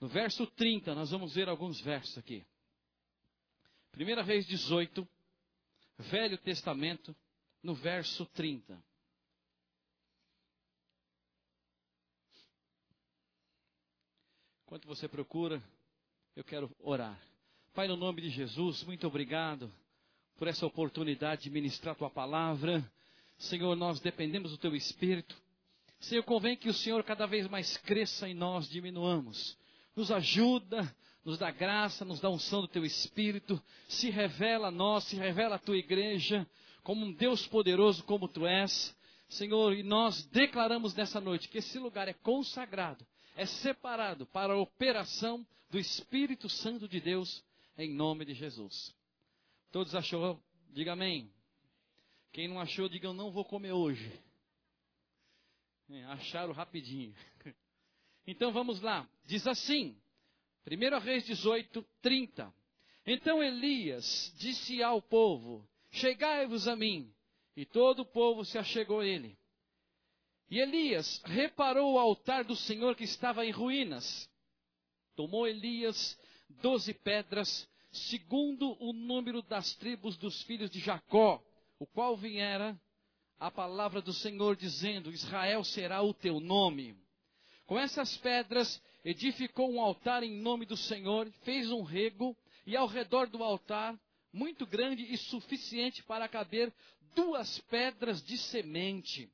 No verso 30, nós vamos ver alguns versos aqui. 1 Reis 18, Velho Testamento, no verso 30. Enquanto você procura, eu quero orar. Pai, no nome de Jesus, muito obrigado por essa oportunidade de ministrar tua palavra. Senhor, nós dependemos do teu espírito. Senhor, convém que o Senhor cada vez mais cresça em nós, diminuamos. Nos ajuda, nos dá graça, nos dá unção do teu espírito, se revela a nós, se revela a tua igreja, como um Deus poderoso como tu és. Senhor, e nós declaramos nessa noite que esse lugar é consagrado, é separado para a operação do Espírito Santo de Deus, em nome de Jesus. Todos achou? Diga amém. Quem não achou, diga eu não vou comer hoje. É, acharam rapidinho. Então vamos lá. Diz assim, 1 Reis 18, 30. Então Elias disse ao povo: Chegai-vos a mim. E todo o povo se achegou a ele. E Elias reparou o altar do Senhor que estava em ruínas. Tomou Elias doze pedras, segundo o número das tribos dos filhos de Jacó, o qual viera a palavra do Senhor dizendo: Israel será o teu nome. Com essas pedras edificou um altar em nome do Senhor, fez um rego e ao redor do altar muito grande e suficiente para caber duas pedras de semente.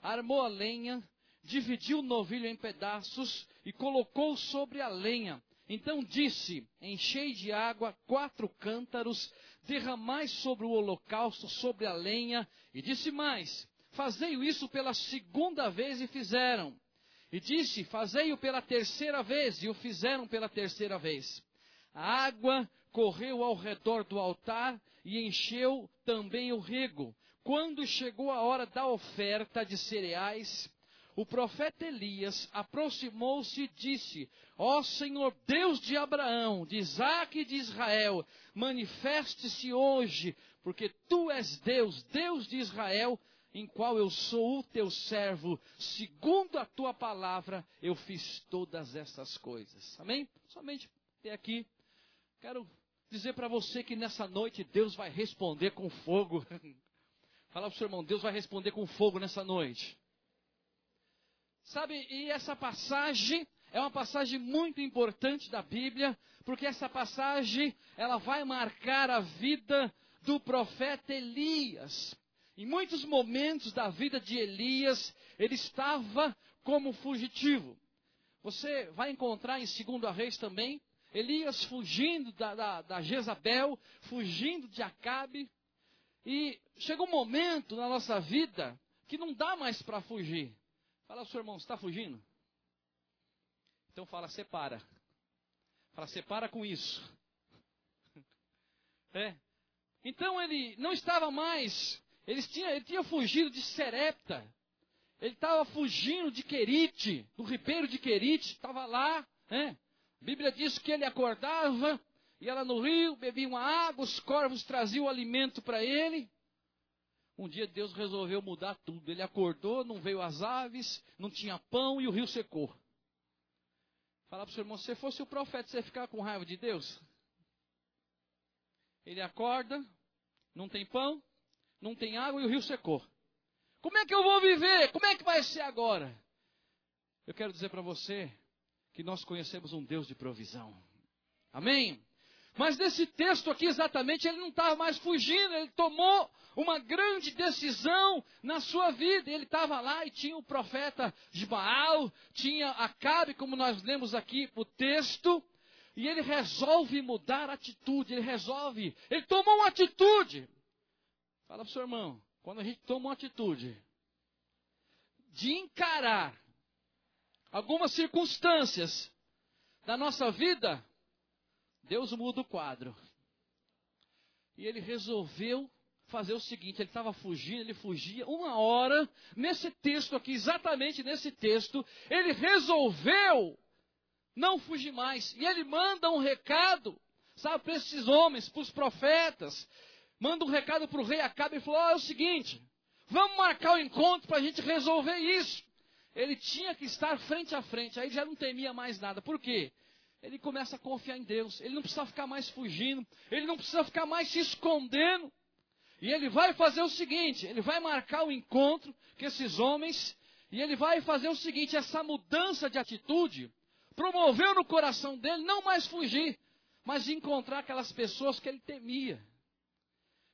Armou a lenha, dividiu o novilho em pedaços e colocou sobre a lenha. Então disse: Enchei de água quatro cântaros, derramai sobre o holocausto, sobre a lenha. E disse mais: Fazei isso pela segunda vez, e fizeram. E disse: Fazei-o pela terceira vez, e o fizeram pela terceira vez. A água correu ao redor do altar e encheu também o rego. Quando chegou a hora da oferta de cereais, o profeta Elias aproximou-se e disse: Ó Senhor Deus de Abraão, de Isaac e de Israel, manifeste-se hoje, porque tu és Deus, Deus de Israel, em qual eu sou o teu servo, segundo a tua palavra, eu fiz todas essas coisas. Amém? Somente até aqui Quero dizer para você que nessa noite Deus vai responder com fogo. Fala para o seu irmão, Deus vai responder com fogo nessa noite. Sabe, e essa passagem é uma passagem muito importante da Bíblia, porque essa passagem ela vai marcar a vida do profeta Elias. Em muitos momentos da vida de Elias, ele estava como fugitivo. Você vai encontrar em 2 Reis também, Elias fugindo da, da, da Jezabel, fugindo de Acabe. E chega um momento na nossa vida que não dá mais para fugir. Fala, seu irmão, está fugindo? Então fala, separa. Fala, separa com isso. É. Então ele não estava mais. Ele tinha, ele tinha fugido de Serepta. Ele estava fugindo de Querite, do ribeiro de Querite. Estava lá. É. A Bíblia diz que ele acordava, ia lá no rio, bebia uma água, os corvos traziam alimento para ele. Um dia Deus resolveu mudar tudo. Ele acordou, não veio as aves, não tinha pão e o rio secou. Fala para o seu irmão, se você fosse o profeta, você ia ficar com raiva de Deus? Ele acorda, não tem pão, não tem água e o rio secou. Como é que eu vou viver? Como é que vai ser agora? Eu quero dizer para você que nós conhecemos um Deus de provisão. Amém? Mas nesse texto aqui exatamente ele não estava mais fugindo, ele tomou uma grande decisão na sua vida. Ele estava lá e tinha o profeta de Baal, tinha Acabe, como nós lemos aqui o texto, e ele resolve mudar a atitude, ele resolve, ele tomou uma atitude. Fala para o seu irmão, quando a gente toma uma atitude de encarar algumas circunstâncias da nossa vida, Deus muda o quadro. E ele resolveu fazer o seguinte: ele estava fugindo, ele fugia. Uma hora, nesse texto aqui, exatamente nesse texto, ele resolveu não fugir mais. E ele manda um recado, sabe, para esses homens, para os profetas. Manda um recado para o rei Acabe e falou: oh, é o seguinte, vamos marcar o um encontro para a gente resolver isso ele tinha que estar frente a frente, aí já não temia mais nada. Por quê? ele começa a confiar em Deus. Ele não precisa ficar mais fugindo, ele não precisa ficar mais se escondendo. E ele vai fazer o seguinte: ele vai marcar o encontro com esses homens, e ele vai fazer o seguinte: essa mudança de atitude promoveu no coração dele não mais fugir, mas encontrar aquelas pessoas que ele temia.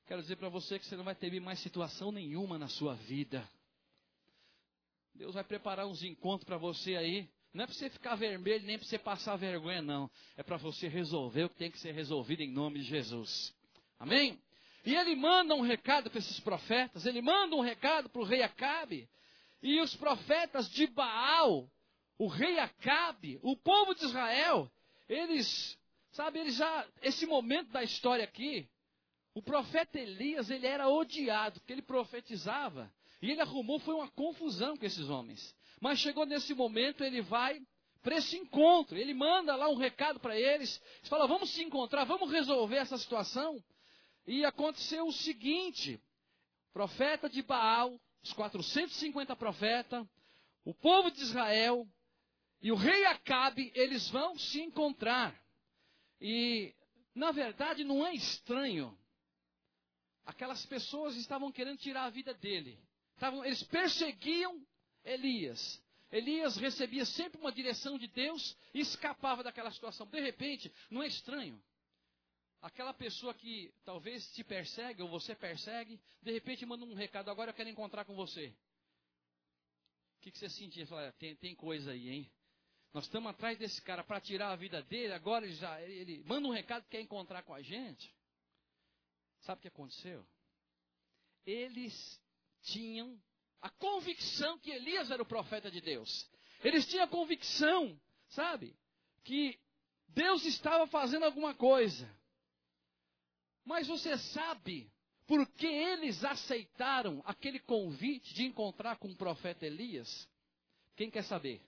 Quero dizer para você que você não vai temer mais situação nenhuma na sua vida. Deus vai preparar uns encontros para você aí. Não é para você ficar vermelho, nem para você passar vergonha, não. É para você resolver o que tem que ser resolvido em nome de Jesus. Amém? E ele manda um recado para esses profetas. Ele manda um recado para o rei Acabe. E os profetas de Baal, o rei Acabe, o povo de Israel, eles, sabe, eles já, esse momento da história aqui, o profeta Elias, ele era odiado, porque ele profetizava e ele arrumou, foi uma confusão com esses homens. Mas chegou nesse momento, ele vai para esse encontro. Ele manda lá um recado para eles. Ele fala: vamos se encontrar, vamos resolver essa situação. E aconteceu o seguinte: profeta de Baal, os 450 profetas, o povo de Israel e o rei Acabe, eles vão se encontrar. E, na verdade, não é estranho. Aquelas pessoas estavam querendo tirar a vida dele. Estavam, eles perseguiam Elias. Elias recebia sempre uma direção de Deus e escapava daquela situação. De repente, não é estranho? Aquela pessoa que talvez te persegue ou você persegue, de repente manda um recado, agora eu quero encontrar com você. O que, que você sentia? Fala, tem, tem coisa aí, hein? Nós estamos atrás desse cara para tirar a vida dele, agora ele já ele, manda um recado que quer encontrar com a gente. Sabe o que aconteceu? Eles tinham a convicção que Elias era o profeta de Deus. Eles tinham a convicção, sabe, que Deus estava fazendo alguma coisa. Mas você sabe por que eles aceitaram aquele convite de encontrar com o profeta Elias? Quem quer saber?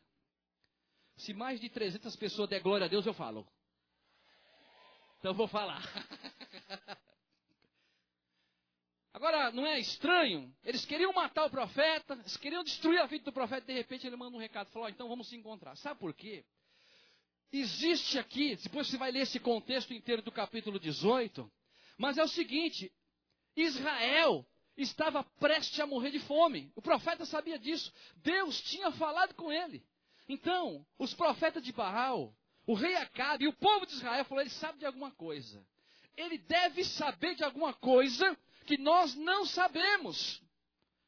Se mais de 300 pessoas der glória a Deus, eu falo. Então eu vou falar. Agora, não é estranho? Eles queriam matar o profeta, eles queriam destruir a vida do profeta, de repente ele manda um recado, falou, oh, então vamos se encontrar. Sabe por quê? Existe aqui, depois você vai ler esse contexto inteiro do capítulo 18, mas é o seguinte, Israel estava prestes a morrer de fome. O profeta sabia disso. Deus tinha falado com ele. Então, os profetas de Baal, o rei Acabe e o povo de Israel falou, ele sabe de alguma coisa. Ele deve saber de alguma coisa que nós não sabemos.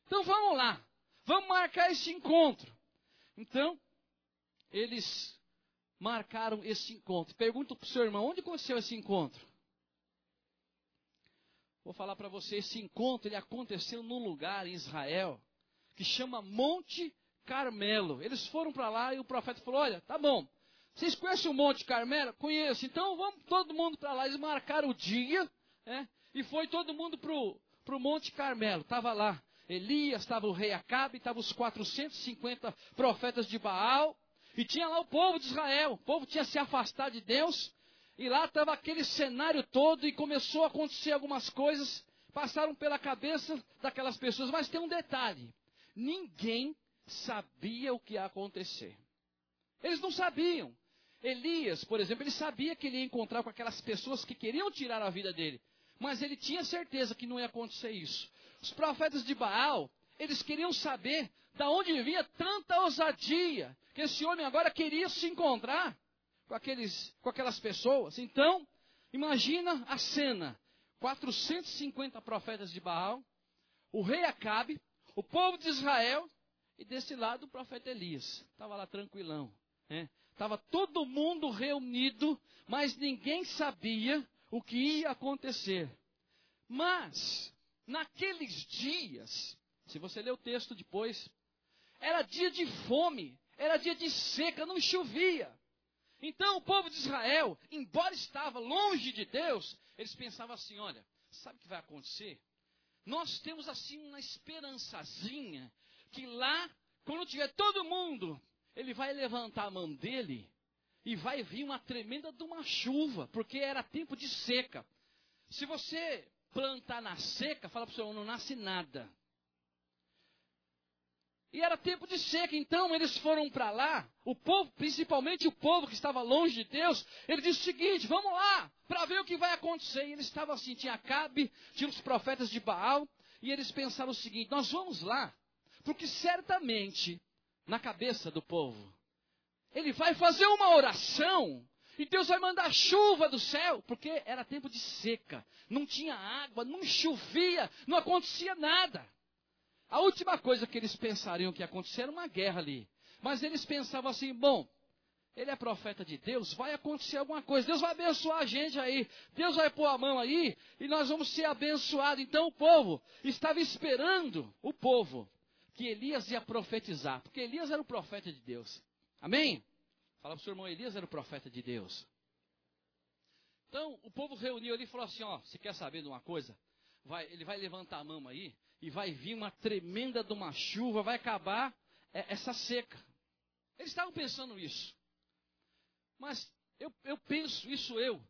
Então vamos lá, vamos marcar esse encontro. Então, eles marcaram esse encontro. Pergunto para o seu irmão, onde aconteceu esse encontro? Vou falar para você, esse encontro ele aconteceu num lugar em Israel que chama Monte Carmelo. Eles foram para lá e o profeta falou: Olha, tá bom, vocês conhecem o Monte Carmelo? Conheço, então vamos todo mundo para lá. Eles marcaram o dia, né? E foi todo mundo para o Monte Carmelo. Estava lá Elias, estava o rei Acabe, estavam os 450 profetas de Baal. E tinha lá o povo de Israel. O povo tinha se afastado de Deus. E lá estava aquele cenário todo e começou a acontecer algumas coisas. Passaram pela cabeça daquelas pessoas. Mas tem um detalhe: ninguém sabia o que ia acontecer. Eles não sabiam. Elias, por exemplo, ele sabia que ele ia encontrar com aquelas pessoas que queriam tirar a vida dele. Mas ele tinha certeza que não ia acontecer isso. Os profetas de Baal, eles queriam saber da onde vinha tanta ousadia, que esse homem agora queria se encontrar com, aqueles, com aquelas pessoas. Então, imagina a cena: 450 profetas de Baal, o rei Acabe, o povo de Israel, e desse lado o profeta Elias. Estava lá tranquilão. Estava né? todo mundo reunido, mas ninguém sabia o que ia acontecer. Mas, naqueles dias, se você ler o texto depois, era dia de fome, era dia de seca, não chovia. Então o povo de Israel, embora estava longe de Deus, eles pensavam assim: olha, sabe o que vai acontecer? Nós temos assim uma esperançazinha que lá, quando tiver todo mundo, ele vai levantar a mão dele e vai vir uma tremenda de uma chuva, porque era tempo de seca. Se você plantar na seca, fala para o senhor, não nasce nada. E era tempo de seca, então eles foram para lá. O povo, principalmente o povo que estava longe de Deus, ele disse o seguinte: vamos lá, para ver o que vai acontecer. E eles estavam assim: tinha Acabe, tinha os profetas de Baal, e eles pensaram o seguinte: nós vamos lá, porque certamente, na cabeça do povo, ele vai fazer uma oração e Deus vai mandar chuva do céu, porque era tempo de seca, não tinha água, não chovia, não acontecia nada. A última coisa que eles pensariam que ia acontecer era uma guerra ali. Mas eles pensavam assim: bom, ele é profeta de Deus, vai acontecer alguma coisa. Deus vai abençoar a gente aí. Deus vai pôr a mão aí e nós vamos ser abençoados. Então o povo estava esperando o povo que Elias ia profetizar, porque Elias era o profeta de Deus. Amém? Fala para o seu irmão, Elias era o profeta de Deus. Então o povo reuniu ali e falou assim: ó, você quer saber de uma coisa? Vai, ele vai levantar a mão aí e vai vir uma tremenda de uma chuva, vai acabar é, essa seca. Eles estavam pensando isso. Mas eu, eu penso, isso eu,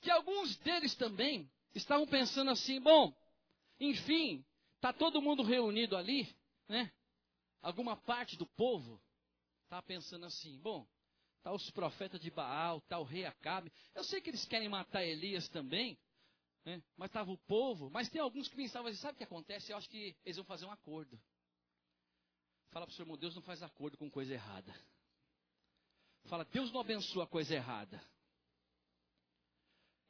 que alguns deles também estavam pensando assim, bom, enfim, está todo mundo reunido ali, né? Alguma parte do povo está pensando assim, bom, está os profetas de Baal, está o rei Acabe. Eu sei que eles querem matar Elias também, né? Mas estava o povo. Mas tem alguns que pensavam assim: sabe o que acontece? Eu acho que eles vão fazer um acordo. Fala para o seu irmão: Deus não faz acordo com coisa errada. Fala, Deus não abençoa a coisa errada.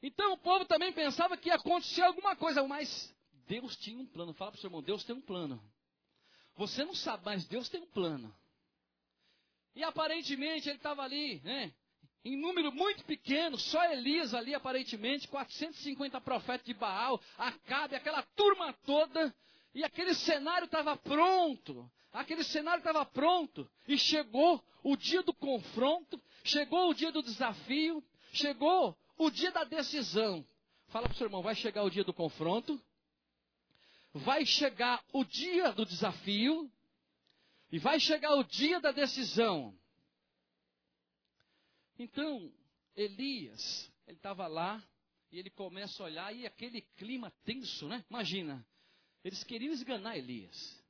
Então o povo também pensava que ia acontecer alguma coisa, mas Deus tinha um plano. Fala para o seu irmão: Deus tem um plano. Você não sabe, mas Deus tem um plano. E aparentemente ele estava ali, né? em número muito pequeno, só Elias ali aparentemente, 450 profetas de Baal, Acabe, aquela turma toda, e aquele cenário estava pronto, aquele cenário estava pronto, e chegou o dia do confronto, chegou o dia do desafio, chegou o dia da decisão. Fala para o seu irmão, vai chegar o dia do confronto, vai chegar o dia do desafio, e vai chegar o dia da decisão. Então, Elias, ele estava lá e ele começa a olhar e aquele clima tenso, né? Imagina, eles queriam esganar Elias.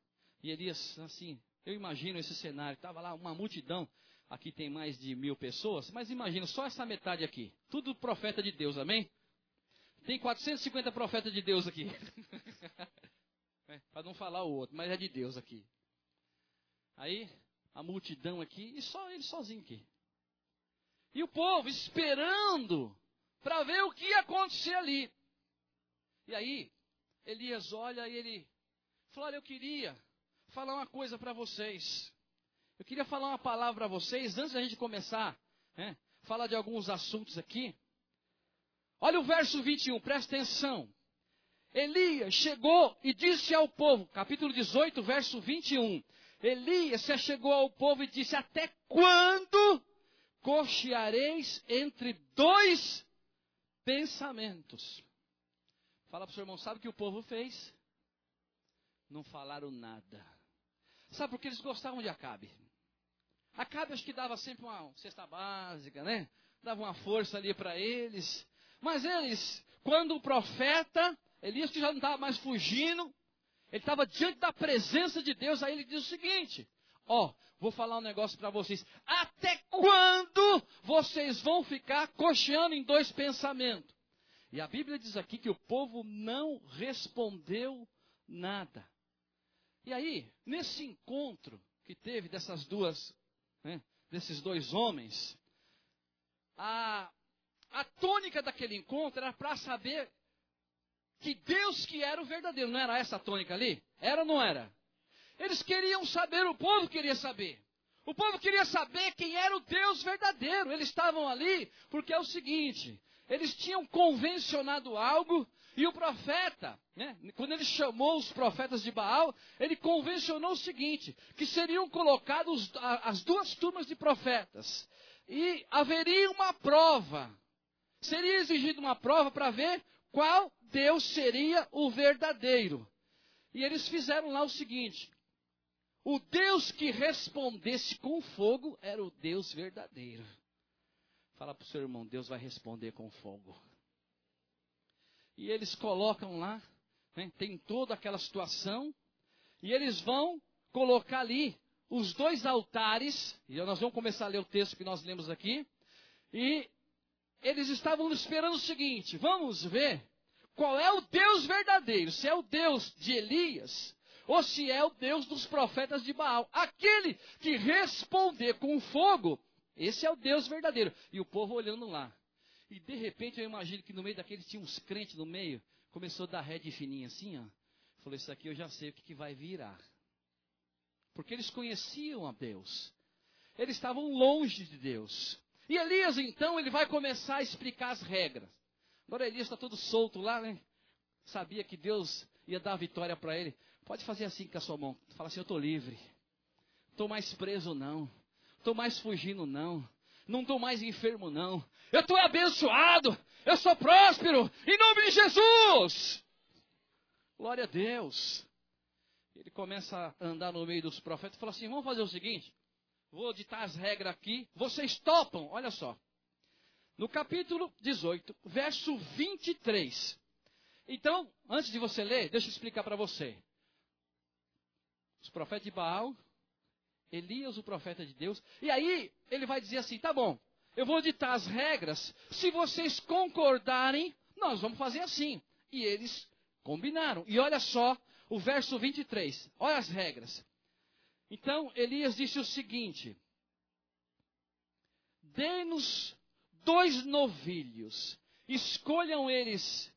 E Elias, assim, eu imagino esse cenário, estava lá uma multidão, aqui tem mais de mil pessoas, mas imagina só essa metade aqui, tudo profeta de Deus, amém? Tem 450 profetas de Deus aqui. é, Para não falar o outro, mas é de Deus aqui. Aí, a multidão aqui, e só ele sozinho aqui. E o povo esperando para ver o que ia acontecer ali. E aí, Elias olha e ele fala: Olha, eu queria falar uma coisa para vocês. Eu queria falar uma palavra para vocês antes da gente começar, né, falar de alguns assuntos aqui. Olha o verso 21, presta atenção. Elias chegou e disse ao povo, capítulo 18, verso 21. Elias se chegou ao povo e disse: Até quando cocheareis entre dois pensamentos. Fala para o seu irmão, sabe o que o povo fez? Não falaram nada. Sabe por que eles gostavam de Acabe? Acabe acho que dava sempre uma cesta básica, né? Dava uma força ali para eles. Mas eles, quando o profeta, Elias que já não estava mais fugindo, ele estava diante da presença de Deus, aí ele diz o seguinte: Ó, oh, vou falar um negócio para vocês. Até quando vocês vão ficar cocheando em dois pensamentos? E a Bíblia diz aqui que o povo não respondeu nada. E aí, nesse encontro que teve dessas duas, né, desses dois homens, a, a tônica daquele encontro era para saber que Deus que era o verdadeiro. Não era essa a tônica ali? Era ou não era? Eles queriam saber, o povo queria saber. O povo queria saber quem era o Deus verdadeiro. Eles estavam ali porque é o seguinte: eles tinham convencionado algo e o profeta, né, quando ele chamou os profetas de Baal, ele convencionou o seguinte: que seriam colocados as duas turmas de profetas e haveria uma prova. Seria exigida uma prova para ver qual Deus seria o verdadeiro. E eles fizeram lá o seguinte: o Deus que respondesse com fogo era o Deus verdadeiro. Fala para o seu irmão, Deus vai responder com fogo. E eles colocam lá, né, tem toda aquela situação, e eles vão colocar ali os dois altares, e nós vamos começar a ler o texto que nós lemos aqui, e eles estavam esperando o seguinte: vamos ver qual é o Deus verdadeiro, se é o Deus de Elias ou se é o Deus dos profetas de Baal. Aquele que responder com fogo, esse é o Deus verdadeiro. E o povo olhando lá. E de repente eu imagino que no meio daqueles tinha uns crentes no meio, começou a dar ré de fininha assim, ó. Falou, isso aqui eu já sei o que, que vai virar. Porque eles conheciam a Deus. Eles estavam longe de Deus. E Elias, então, ele vai começar a explicar as regras. Agora Elias está todo solto lá, né? Sabia que Deus ia dar a vitória para ele. Pode fazer assim com a sua mão. Fala assim, eu estou livre. Estou mais preso não. Estou mais fugindo não. Não estou mais enfermo não. Eu estou abençoado. Eu sou próspero. Em nome de Jesus. Glória a Deus. Ele começa a andar no meio dos profetas e fala assim: vamos fazer o seguinte. Vou ditar as regras aqui. Vocês topam. Olha só. No capítulo 18, verso 23. Então, antes de você ler, deixa eu explicar para você. Os profetas de Baal, Elias, o profeta de Deus. E aí, ele vai dizer assim: tá bom, eu vou ditar as regras. Se vocês concordarem, nós vamos fazer assim. E eles combinaram. E olha só o verso 23. Olha as regras. Então, Elias disse o seguinte: Dê-nos dois novilhos, escolham eles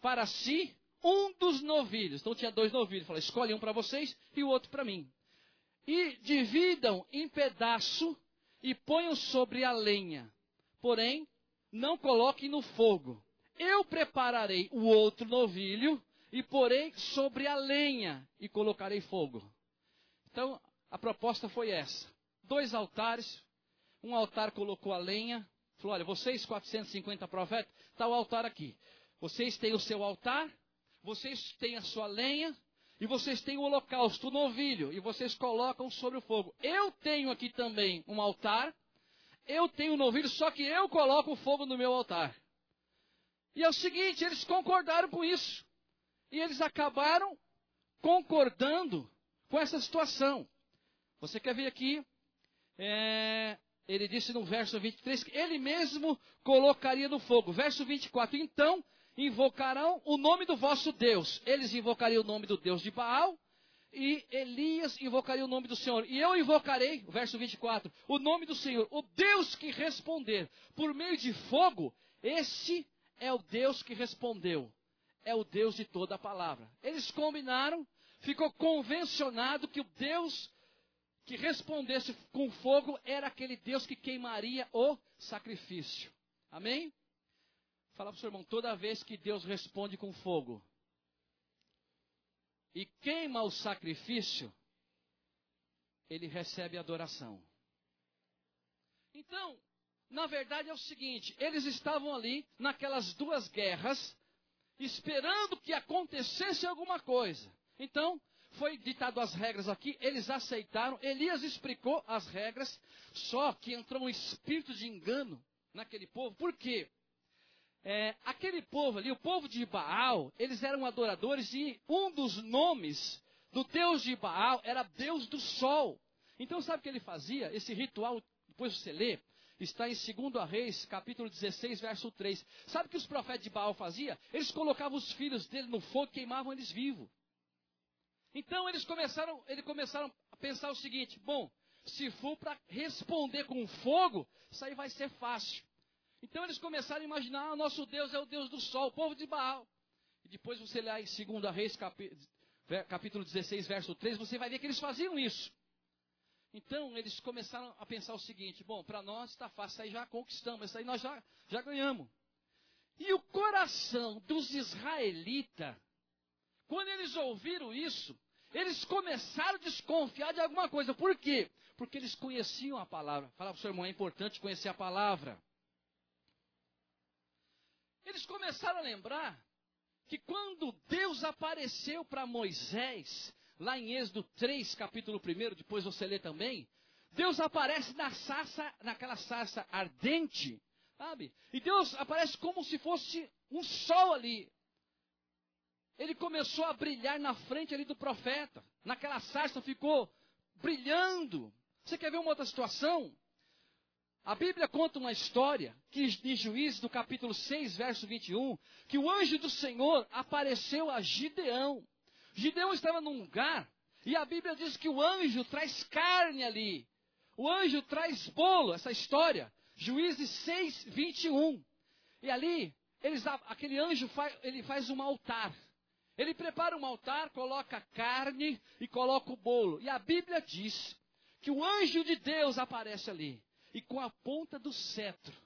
para si um dos novilhos. Então tinha dois novilhos. Falou: escolhe um para vocês e o outro para mim. E dividam em pedaço e ponham sobre a lenha. Porém, não coloquem no fogo. Eu prepararei o outro novilho e porei sobre a lenha e colocarei fogo. Então, a proposta foi essa: dois altares. Um altar colocou a lenha, falou: olha, vocês 450 profetas, está o altar aqui. Vocês têm o seu altar, vocês têm a sua lenha, e vocês têm o holocausto, o novilho, e vocês colocam sobre o fogo. Eu tenho aqui também um altar, eu tenho um novilho, só que eu coloco o fogo no meu altar. E é o seguinte, eles concordaram com isso. E eles acabaram concordando com essa situação. Você quer ver aqui? É, ele disse no verso 23 que ele mesmo colocaria no fogo. Verso 24: Então invocarão o nome do vosso Deus. Eles invocariam o nome do Deus de Baal. E Elias invocaria o nome do Senhor. E eu invocarei, verso 24, o nome do Senhor. O Deus que responder por meio de fogo, esse é o Deus que respondeu. É o Deus de toda a palavra. Eles combinaram, ficou convencionado que o Deus que respondesse com fogo era aquele Deus que queimaria o sacrifício. Amém? Fala para o seu irmão, toda vez que Deus responde com fogo e queima o sacrifício, ele recebe adoração. Então, na verdade é o seguinte: eles estavam ali naquelas duas guerras, esperando que acontecesse alguma coisa. Então, foi ditado as regras aqui, eles aceitaram, Elias explicou as regras, só que entrou um espírito de engano naquele povo. Por quê? É, aquele povo ali, o povo de Baal, eles eram adoradores e um dos nomes do Deus de Baal era Deus do Sol. Então sabe o que ele fazia? Esse ritual, depois você lê, está em 2 Reis, capítulo 16, verso 3. Sabe o que os profetas de Baal faziam? Eles colocavam os filhos dele no fogo e queimavam eles vivos. Então eles começaram, eles começaram a pensar o seguinte: bom, se for para responder com fogo, isso aí vai ser fácil. Então eles começaram a imaginar: ah, nosso Deus é o Deus do sol, o povo de Baal. E depois você lê em 2 Reis, capítulo 16, verso 3, você vai ver que eles faziam isso. Então eles começaram a pensar o seguinte: bom, para nós está fácil, isso aí já conquistamos, isso aí nós já, já ganhamos. E o coração dos israelitas, quando eles ouviram isso, eles começaram a desconfiar de alguma coisa. Por quê? Porque eles conheciam a palavra. Fala para o seu irmão, é importante conhecer a palavra. Eles começaram a lembrar que quando Deus apareceu para Moisés, lá em Êxodo 3, capítulo 1, depois você lê também, Deus aparece na sarça, naquela sarça ardente, sabe? E Deus aparece como se fosse um sol ali, ele começou a brilhar na frente ali do profeta. Naquela sarça ficou brilhando. Você quer ver uma outra situação? A Bíblia conta uma história que de Juízes, do capítulo 6, verso 21, que o anjo do Senhor apareceu a Gideão. Gideão estava num lugar e a Bíblia diz que o anjo traz carne ali. O anjo traz bolo, essa história. Juízes 6, 21. E ali, eles, aquele anjo faz, ele faz um altar. Ele prepara um altar, coloca carne e coloca o bolo. E a Bíblia diz que o anjo de Deus aparece ali e com a ponta do cetro,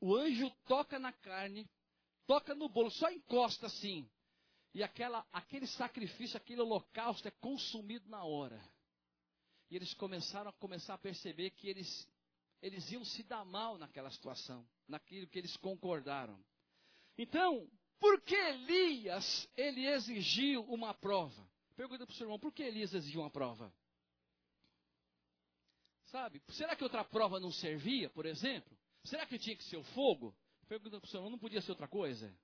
o anjo toca na carne, toca no bolo, só encosta assim. E aquela, aquele sacrifício, aquele holocausto é consumido na hora. E eles começaram a começar a perceber que eles, eles iam se dar mal naquela situação, naquilo que eles concordaram. Então, por que Elias ele exigiu uma prova? Pergunta para o seu irmão, por que Elias exigiu uma prova? Sabe? Será que outra prova não servia, por exemplo? Será que tinha que ser o fogo? Pergunta para o senhor, não podia ser outra coisa?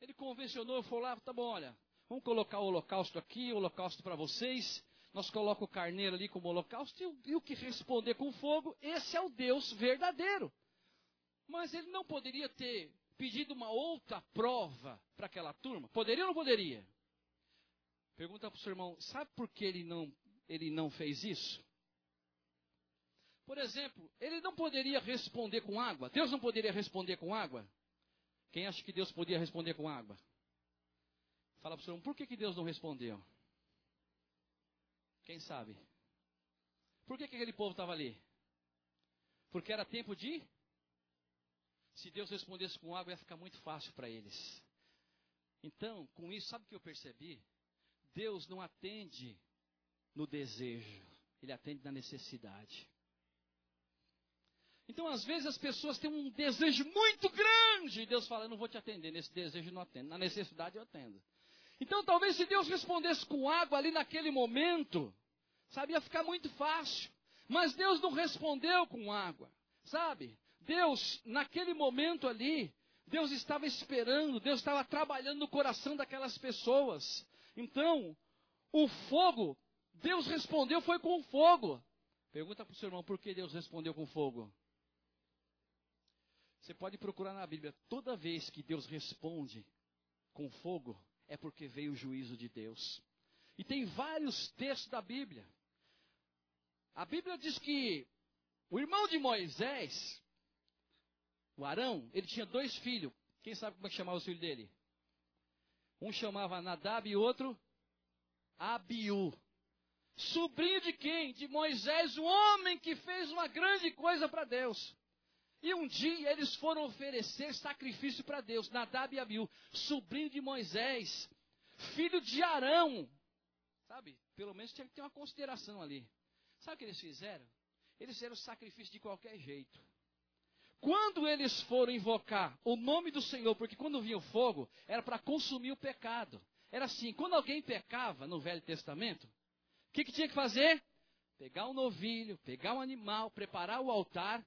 Ele convencionou, falou lá, tá bom, olha, vamos colocar o holocausto aqui, o holocausto para vocês. Nós colocamos o carneiro ali como holocausto e, e o que responder com fogo, esse é o Deus verdadeiro. Mas ele não poderia ter pedido uma outra prova para aquela turma? Poderia ou não poderia? Pergunta para o seu irmão, sabe por que ele não, ele não fez isso? Por exemplo, ele não poderia responder com água. Deus não poderia responder com água? Quem acha que Deus podia responder com água? Fala para o senhor, por que, que Deus não respondeu? Quem sabe? Por que, que aquele povo estava ali? Porque era tempo de. Se Deus respondesse com água, ia ficar muito fácil para eles. Então, com isso, sabe o que eu percebi? Deus não atende no desejo, ele atende na necessidade. Então, às vezes, as pessoas têm um desejo muito grande e Deus fala: Eu não vou te atender, nesse desejo não atendo, na necessidade eu atendo. Então, talvez se Deus respondesse com água ali naquele momento, sabe, ia ficar muito fácil. Mas Deus não respondeu com água, sabe? Deus, naquele momento ali, Deus estava esperando, Deus estava trabalhando no coração daquelas pessoas. Então, o fogo, Deus respondeu foi com fogo. Pergunta para o seu irmão, por que Deus respondeu com fogo? Você pode procurar na Bíblia, toda vez que Deus responde com fogo, é porque veio o juízo de Deus. E tem vários textos da Bíblia. A Bíblia diz que o irmão de Moisés, o Arão, ele tinha dois filhos. Quem sabe como é que chamava o filho dele? Um chamava Nadab e outro Abiú. Sobrinho de quem? De Moisés, o homem que fez uma grande coisa para Deus. E um dia eles foram oferecer sacrifício para Deus, Nadab e Abiú, sobrinho de Moisés, filho de Arão. Sabe? Pelo menos tinha que ter uma consideração ali. Sabe o que eles fizeram? Eles fizeram sacrifício de qualquer jeito. Quando eles foram invocar o nome do Senhor, porque quando vinha o fogo, era para consumir o pecado. Era assim, quando alguém pecava no Velho Testamento, o que, que tinha que fazer? Pegar um novilho, pegar um animal, preparar o altar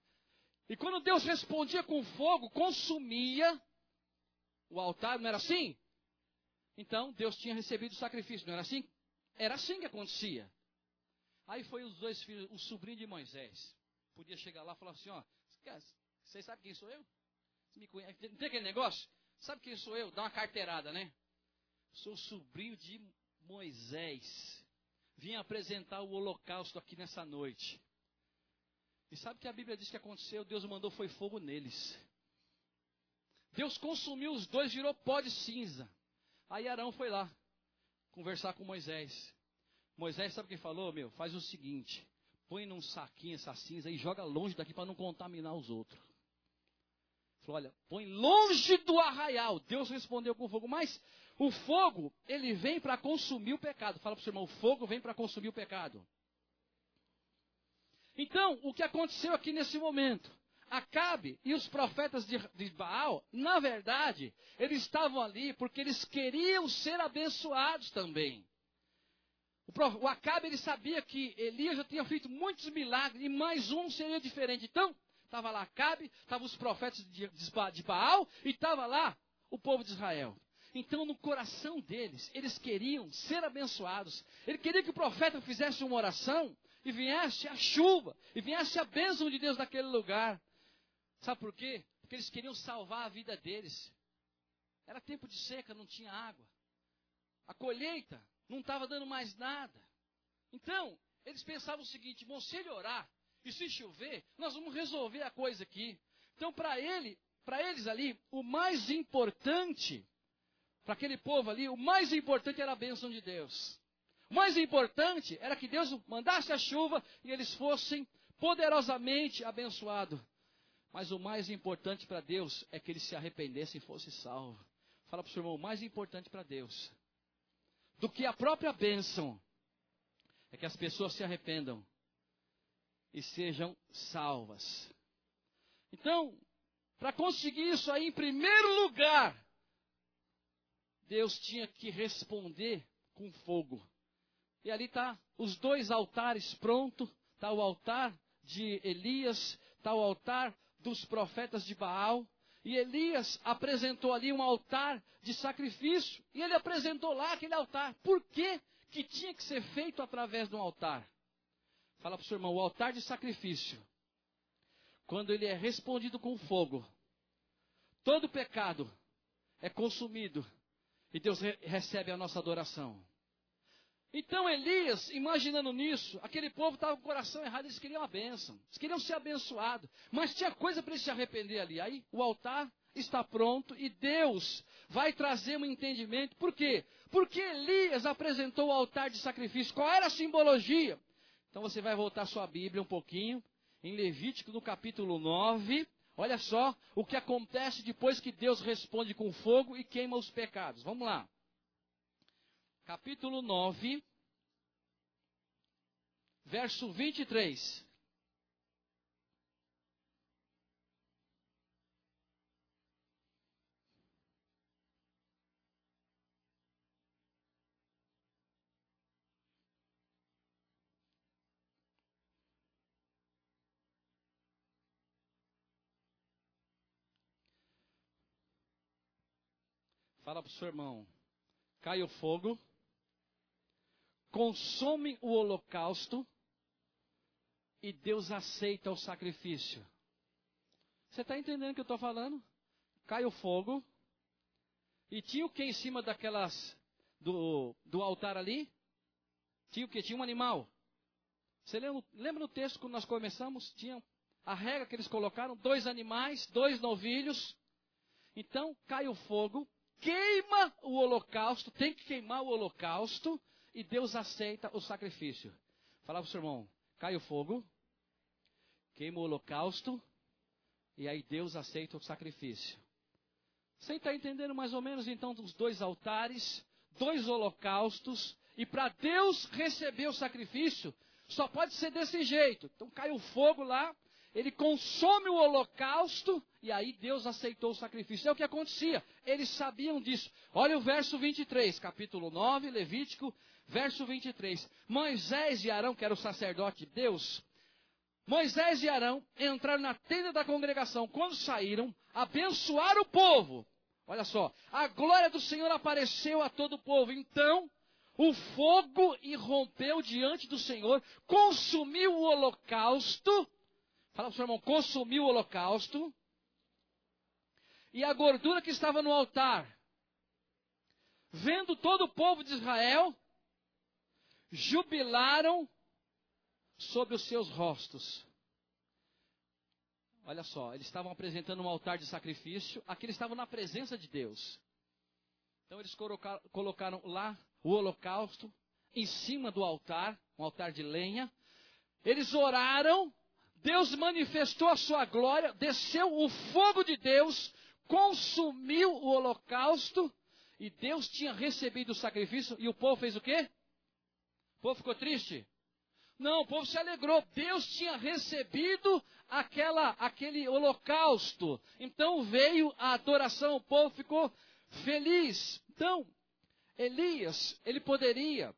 e quando Deus respondia com fogo, consumia o altar, não era assim? Então Deus tinha recebido o sacrifício, não era assim? Era assim que acontecia. Aí foi os dois filhos, o sobrinho de Moisés. Podia chegar lá e falar assim: ó, vocês sabem quem sou eu? Você me conhece? Não tem aquele negócio? Sabe quem sou eu? Dá uma carteirada, né? Sou sobrinho de Moisés. Vim apresentar o holocausto aqui nessa noite. E sabe o que a Bíblia diz que aconteceu? Deus mandou foi fogo neles. Deus consumiu os dois, virou pó de cinza. Aí Arão foi lá conversar com Moisés. Moisés sabe o que falou, meu? Faz o seguinte: põe num saquinho essa cinza e joga longe daqui para não contaminar os outros. Falou, olha, põe longe do arraial. Deus respondeu com fogo, mas o fogo, ele vem para consumir o pecado. Fala para o seu irmão, o fogo vem para consumir o pecado. Então, o que aconteceu aqui nesse momento? Acabe e os profetas de, de Baal, na verdade, eles estavam ali porque eles queriam ser abençoados também. O, o Acabe ele sabia que Elias já tinha feito muitos milagres e mais um seria diferente. Então, estava lá Acabe, estavam os profetas de, de Baal e estava lá o povo de Israel. Então, no coração deles, eles queriam ser abençoados. Ele queria que o profeta fizesse uma oração e viesse a chuva, e viesse a bênção de Deus naquele lugar. Sabe por quê? Porque eles queriam salvar a vida deles. Era tempo de seca, não tinha água. A colheita não estava dando mais nada. Então, eles pensavam o seguinte: bom, se ele orar e se chover, nós vamos resolver a coisa aqui. Então, para ele, para eles ali, o mais importante, para aquele povo ali, o mais importante era a bênção de Deus. O mais importante era que Deus mandasse a chuva e eles fossem poderosamente abençoados. Mas o mais importante para Deus é que eles se arrependessem e fossem salvos. Fala para o seu irmão, o mais importante para Deus do que a própria bênção é que as pessoas se arrependam e sejam salvas. Então, para conseguir isso aí, em primeiro lugar, Deus tinha que responder com fogo. E ali está os dois altares prontos. Está o altar de Elias, está o altar dos profetas de Baal. E Elias apresentou ali um altar de sacrifício. E ele apresentou lá aquele altar. Por que, que tinha que ser feito através de um altar? Fala para o seu irmão, o altar de sacrifício. Quando ele é respondido com fogo, todo pecado é consumido e Deus re recebe a nossa adoração. Então Elias, imaginando nisso, aquele povo estava com o coração errado, eles queriam a bênção, eles queriam ser abençoados, mas tinha coisa para eles se arrepender ali. Aí o altar está pronto e Deus vai trazer um entendimento. Por quê? Porque Elias apresentou o altar de sacrifício. Qual era a simbologia? Então você vai voltar sua Bíblia um pouquinho, em Levítico no capítulo 9. Olha só o que acontece depois que Deus responde com fogo e queima os pecados. Vamos lá capítulo 9, verso 23. Fala para o seu irmão. Cai o fogo consome o holocausto e Deus aceita o sacrifício. Você está entendendo o que eu estou falando? Cai o fogo. E tinha o que em cima daquelas. Do, do altar ali? Tinha o que? Tinha um animal. Você lembra, lembra no texto quando nós começamos? Tinha a regra que eles colocaram: dois animais, dois novilhos. Então cai o fogo, queima o holocausto, tem que queimar o holocausto e Deus aceita o sacrifício. Falava para o seu irmão, cai o fogo, queima o holocausto, e aí Deus aceita o sacrifício. Você está entendendo mais ou menos então os dois altares, dois holocaustos, e para Deus receber o sacrifício, só pode ser desse jeito. Então cai o fogo lá, ele consome o holocausto e aí Deus aceitou o sacrifício. É o que acontecia. Eles sabiam disso. Olha o verso 23, capítulo 9, Levítico, verso 23. Moisés e Arão, que era o sacerdote de Deus, Moisés e Arão entraram na tenda da congregação. Quando saíram, abençoaram o povo. Olha só, a glória do Senhor apareceu a todo o povo. Então, o fogo irrompeu diante do Senhor, consumiu o holocausto Fala para o seu irmão, consumiu o holocausto. E a gordura que estava no altar. Vendo todo o povo de Israel, jubilaram sobre os seus rostos. Olha só, eles estavam apresentando um altar de sacrifício, aqui eles estavam na presença de Deus. Então eles colocaram lá o holocausto em cima do altar, um altar de lenha. Eles oraram Deus manifestou a sua glória, desceu o fogo de Deus, consumiu o holocausto, e Deus tinha recebido o sacrifício, e o povo fez o quê? O povo ficou triste? Não, o povo se alegrou. Deus tinha recebido aquela, aquele holocausto. Então veio a adoração, o povo ficou feliz. Então, Elias, ele poderia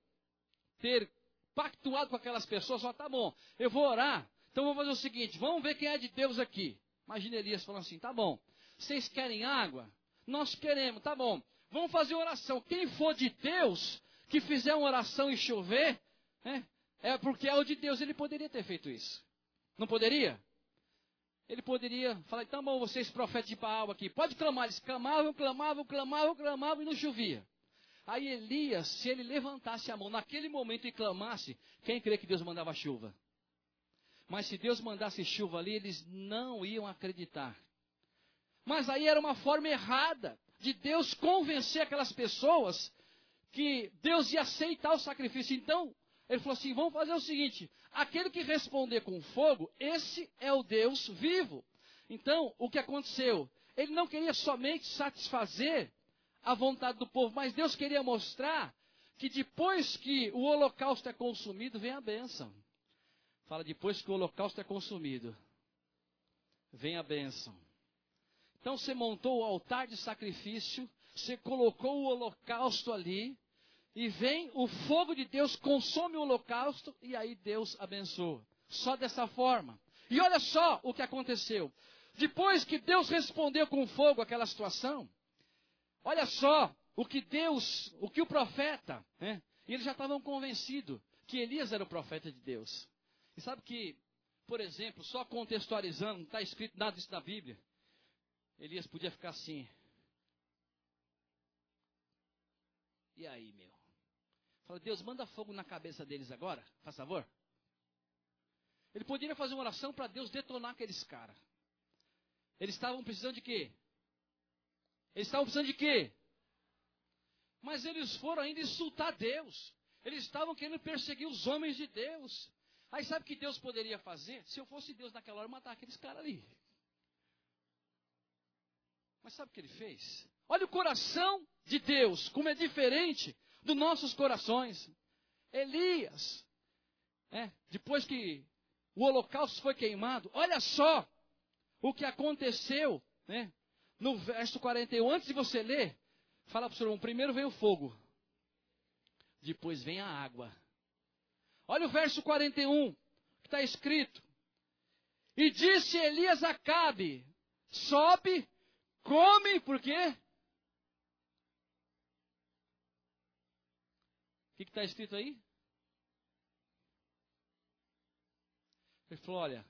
ter pactuado com aquelas pessoas, só tá bom, eu vou orar, então vamos fazer o seguinte: vamos ver quem é de Deus aqui. Imagina Elias falando assim: tá bom, vocês querem água? Nós queremos, tá bom. vamos fazer oração. Quem for de Deus, que fizer uma oração e chover, né, é porque é o de Deus. Ele poderia ter feito isso. Não poderia? Ele poderia falar, então bom, vocês profetas de Baal aqui, pode clamar. Eles clamavam, clamavam, clamavam, clamavam e não chovia. Aí Elias, se ele levantasse a mão naquele momento e clamasse, quem crê que Deus mandava chuva? Mas se Deus mandasse chuva ali, eles não iam acreditar. Mas aí era uma forma errada de Deus convencer aquelas pessoas que Deus ia aceitar o sacrifício. Então, ele falou assim: vamos fazer o seguinte: aquele que responder com fogo, esse é o Deus vivo. Então, o que aconteceu? Ele não queria somente satisfazer a vontade do povo, mas Deus queria mostrar que depois que o holocausto é consumido, vem a bênção. Fala, depois que o holocausto é consumido, vem a bênção. Então você montou o altar de sacrifício, você colocou o holocausto ali, e vem o fogo de Deus, consome o holocausto, e aí Deus abençoa. Só dessa forma. E olha só o que aconteceu. Depois que Deus respondeu com fogo aquela situação, olha só o que Deus, o que o profeta, né? Eles já estavam convencidos que Elias era o profeta de Deus. E sabe que, por exemplo, só contextualizando, não está escrito nada disso na Bíblia. Elias podia ficar assim. E aí, meu? Fala, Deus, manda fogo na cabeça deles agora, faz favor. Ele poderia fazer uma oração para Deus detonar aqueles caras. Eles estavam precisando de quê? Eles estavam precisando de quê? Mas eles foram ainda insultar Deus. Eles estavam querendo perseguir os homens de Deus. Aí sabe o que Deus poderia fazer? Se eu fosse Deus naquela hora, matar aqueles caras ali. Mas sabe o que ele fez? Olha o coração de Deus, como é diferente dos nossos corações. Elias, é, depois que o holocausto foi queimado, olha só o que aconteceu, né? No verso 41, antes de você ler, fala para o seu irmão, primeiro vem o fogo, depois vem a água. Olha o verso 41, que está escrito. E disse Elias a Cabe, sobe, come, por quê? que está escrito aí? Ele falou: Olha,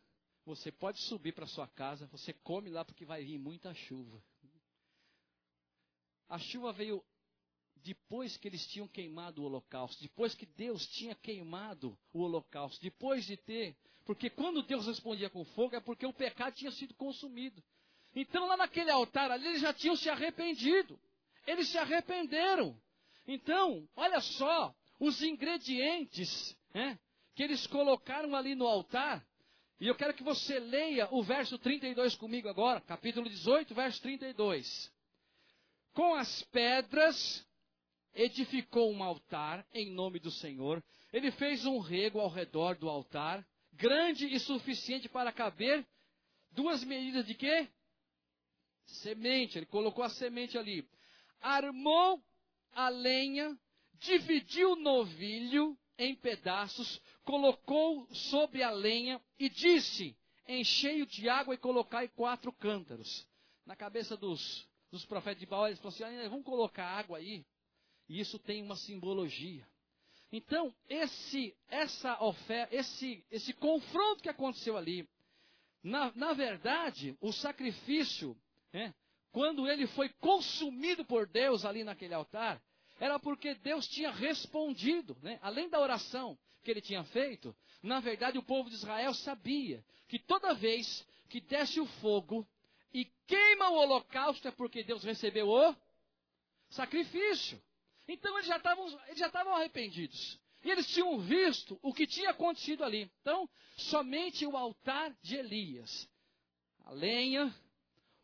você pode subir para sua casa, você come lá porque vai vir muita chuva. A chuva veio depois que eles tinham queimado o holocausto, depois que Deus tinha queimado o holocausto, depois de ter, porque quando Deus respondia com fogo é porque o pecado tinha sido consumido. Então lá naquele altar ali eles já tinham se arrependido. Eles se arrependeram. Então, olha só, os ingredientes né, que eles colocaram ali no altar. E eu quero que você leia o verso 32 comigo agora, capítulo 18, verso 32. Com as pedras edificou um altar em nome do Senhor. Ele fez um rego ao redor do altar, grande e suficiente para caber duas medidas de quê? Semente. Ele colocou a semente ali. Armou a lenha dividiu o novilho em pedaços, colocou sobre a lenha e disse: Enchei-o de água e colocai quatro cântaros. Na cabeça dos, dos profetas de Baal, eles falaram assim: ah, vamos colocar água aí. E isso tem uma simbologia. Então, esse, essa oferta, esse, esse confronto que aconteceu ali, na, na verdade, o sacrifício, né, quando ele foi consumido por Deus ali naquele altar, era porque Deus tinha respondido, né? além da oração que ele tinha feito, na verdade o povo de Israel sabia que toda vez que desce o fogo e queima o holocausto é porque Deus recebeu o sacrifício. Então eles já estavam, eles já estavam arrependidos. E eles tinham visto o que tinha acontecido ali. Então, somente o altar de Elias, a lenha,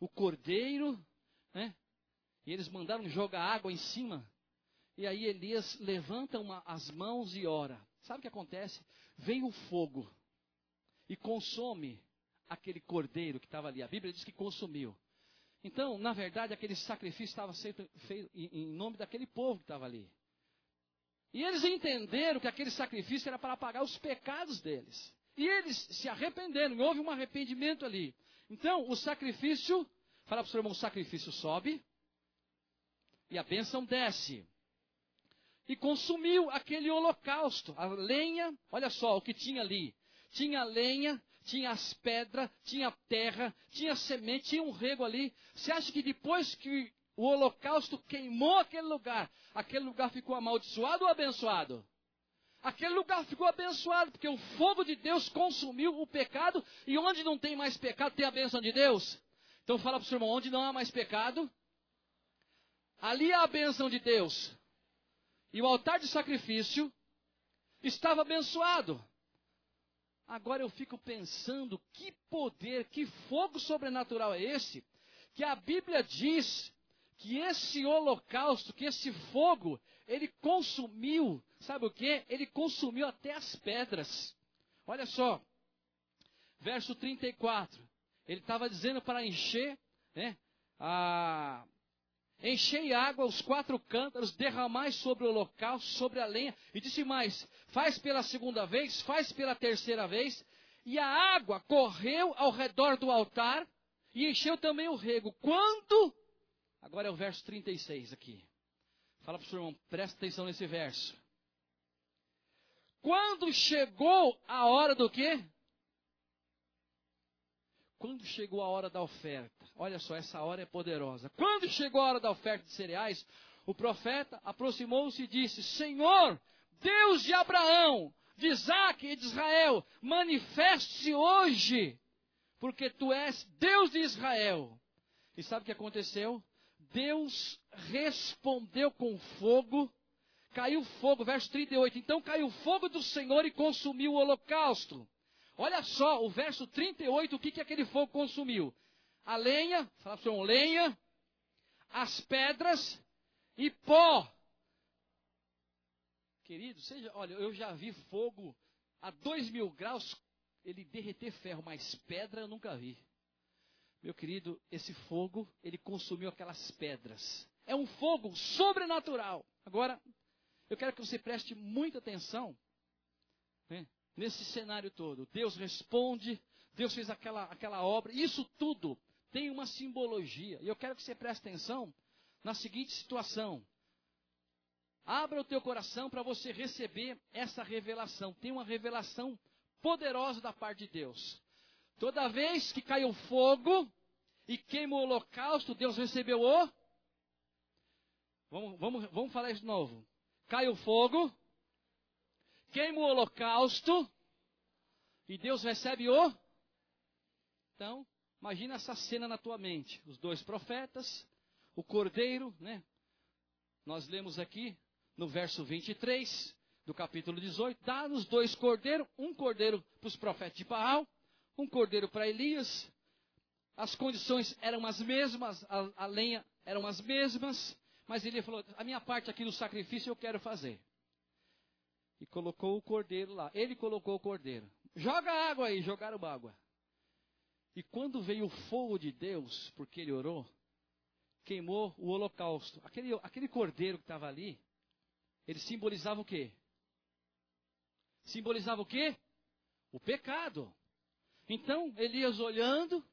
o cordeiro, né? E eles mandaram jogar água em cima e aí Elias levanta uma, as mãos e ora. Sabe o que acontece? Vem o fogo e consome aquele cordeiro que estava ali. A Bíblia diz que consumiu. Então, na verdade, aquele sacrifício estava sendo feito em nome daquele povo que estava ali. E eles entenderam que aquele sacrifício era para pagar os pecados deles. E eles se arrependeram, houve um arrependimento ali. Então, o sacrifício, fala para o seu irmão, o sacrifício sobe, E a bênção desce. E consumiu aquele holocausto. A lenha, olha só o que tinha ali. Tinha lenha, tinha as pedras, tinha terra, tinha semente, tinha um rego ali. Você acha que depois que o holocausto queimou aquele lugar, aquele lugar ficou amaldiçoado ou abençoado? Aquele lugar ficou abençoado, porque o fogo de Deus consumiu o pecado, e onde não tem mais pecado, tem a bênção de Deus. Então fala para o seu irmão, onde não há mais pecado, ali há a bênção de Deus. E o altar de sacrifício estava abençoado. Agora eu fico pensando, que poder, que fogo sobrenatural é esse, que a Bíblia diz que esse holocausto, que esse fogo, ele consumiu, sabe o que? Ele consumiu até as pedras. Olha só, verso 34. Ele estava dizendo para encher, né? A, enchei água os quatro cântaros, derramai sobre o holocausto, sobre a lenha. E disse mais: faz pela segunda vez, faz pela terceira vez. E a água correu ao redor do altar e encheu também o rego. Quando Agora é o verso 36 aqui. Fala para o seu irmão, presta atenção nesse verso. Quando chegou a hora do quê? Quando chegou a hora da oferta. Olha só, essa hora é poderosa. Quando chegou a hora da oferta de cereais, o profeta aproximou-se e disse: Senhor, Deus de Abraão, de Isaac e de Israel, manifeste-se hoje, porque tu és Deus de Israel. E sabe o que aconteceu? Deus respondeu com fogo, caiu fogo, verso 38. Então caiu fogo do Senhor e consumiu o holocausto. Olha só, o verso 38, o que, que aquele fogo consumiu? A lenha, fala lenha, as pedras e pó. Querido, seja, olha, eu já vi fogo a dois mil graus, ele derreter ferro, mas pedra eu nunca vi. Meu querido, esse fogo, ele consumiu aquelas pedras. É um fogo sobrenatural. Agora, eu quero que você preste muita atenção né, nesse cenário todo. Deus responde, Deus fez aquela, aquela obra. Isso tudo tem uma simbologia. E eu quero que você preste atenção na seguinte situação. Abra o teu coração para você receber essa revelação. Tem uma revelação poderosa da parte de Deus. Toda vez que caiu fogo e queima o holocausto, Deus recebeu o. Vamos, vamos, vamos falar isso de novo. Cai o fogo, queima o holocausto e Deus recebe o. Então, imagina essa cena na tua mente: os dois profetas, o cordeiro, né? Nós lemos aqui no verso 23 do capítulo 18: dá-nos dois cordeiros, um cordeiro para os profetas de Baal um cordeiro para Elias. As condições eram as mesmas, a, a lenha eram as mesmas, mas ele falou: a minha parte aqui do sacrifício eu quero fazer. E colocou o cordeiro lá. Ele colocou o cordeiro. Joga água aí, jogaram água. E quando veio o fogo de Deus, porque ele orou, queimou o holocausto. Aquele, aquele cordeiro que estava ali, ele simbolizava o quê? Simbolizava o quê? O pecado. Então, Elias olhando,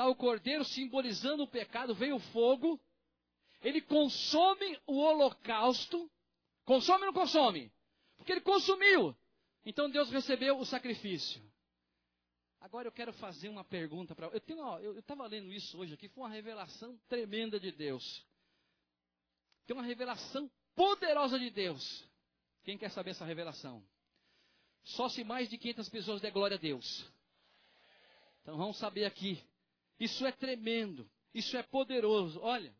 está o cordeiro simbolizando o pecado, veio o fogo, ele consome o holocausto. Consome ou não consome? Porque ele consumiu. Então Deus recebeu o sacrifício. Agora eu quero fazer uma pergunta para eu. Tenho, eu estava lendo isso hoje aqui, foi uma revelação tremenda de Deus. Tem uma revelação poderosa de Deus. Quem quer saber essa revelação? Só se mais de 500 pessoas der glória a Deus. Então vamos saber aqui. Isso é tremendo. Isso é poderoso. Olha,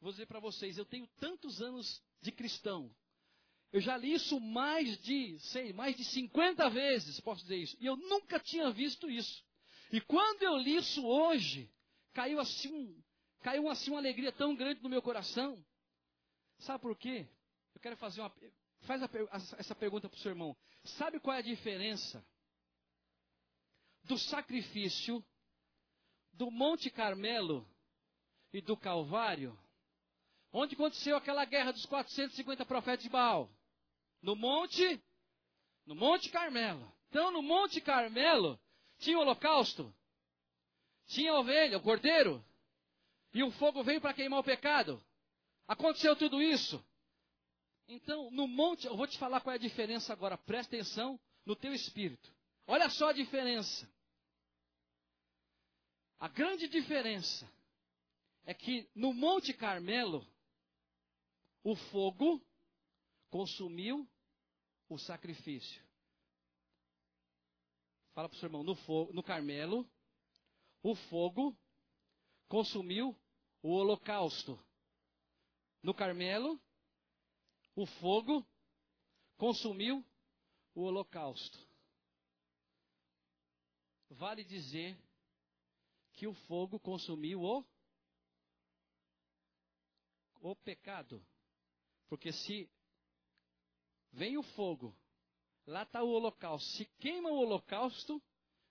vou dizer para vocês, eu tenho tantos anos de cristão. Eu já li isso mais de, sei, mais de 50 vezes, posso dizer isso. E eu nunca tinha visto isso. E quando eu li isso hoje, caiu assim, caiu assim uma alegria tão grande no meu coração. Sabe por quê? Eu quero fazer uma, faz a, essa pergunta para o seu irmão. Sabe qual é a diferença do sacrifício do Monte Carmelo e do Calvário, onde aconteceu aquela guerra dos 450 profetas de Baal? No Monte, no Monte Carmelo. Então, no Monte Carmelo, tinha o holocausto, tinha a ovelha, o cordeiro, e o fogo veio para queimar o pecado. Aconteceu tudo isso. Então, no monte, eu vou te falar qual é a diferença agora, presta atenção no teu espírito. Olha só a diferença. A grande diferença é que no Monte Carmelo, o fogo consumiu o sacrifício. Fala para o seu irmão, no, fogo, no Carmelo, o fogo consumiu o holocausto. No Carmelo, o fogo consumiu o holocausto. Vale dizer que o fogo consumiu o, o pecado. Porque se vem o fogo, lá está o holocausto. Se queima o holocausto,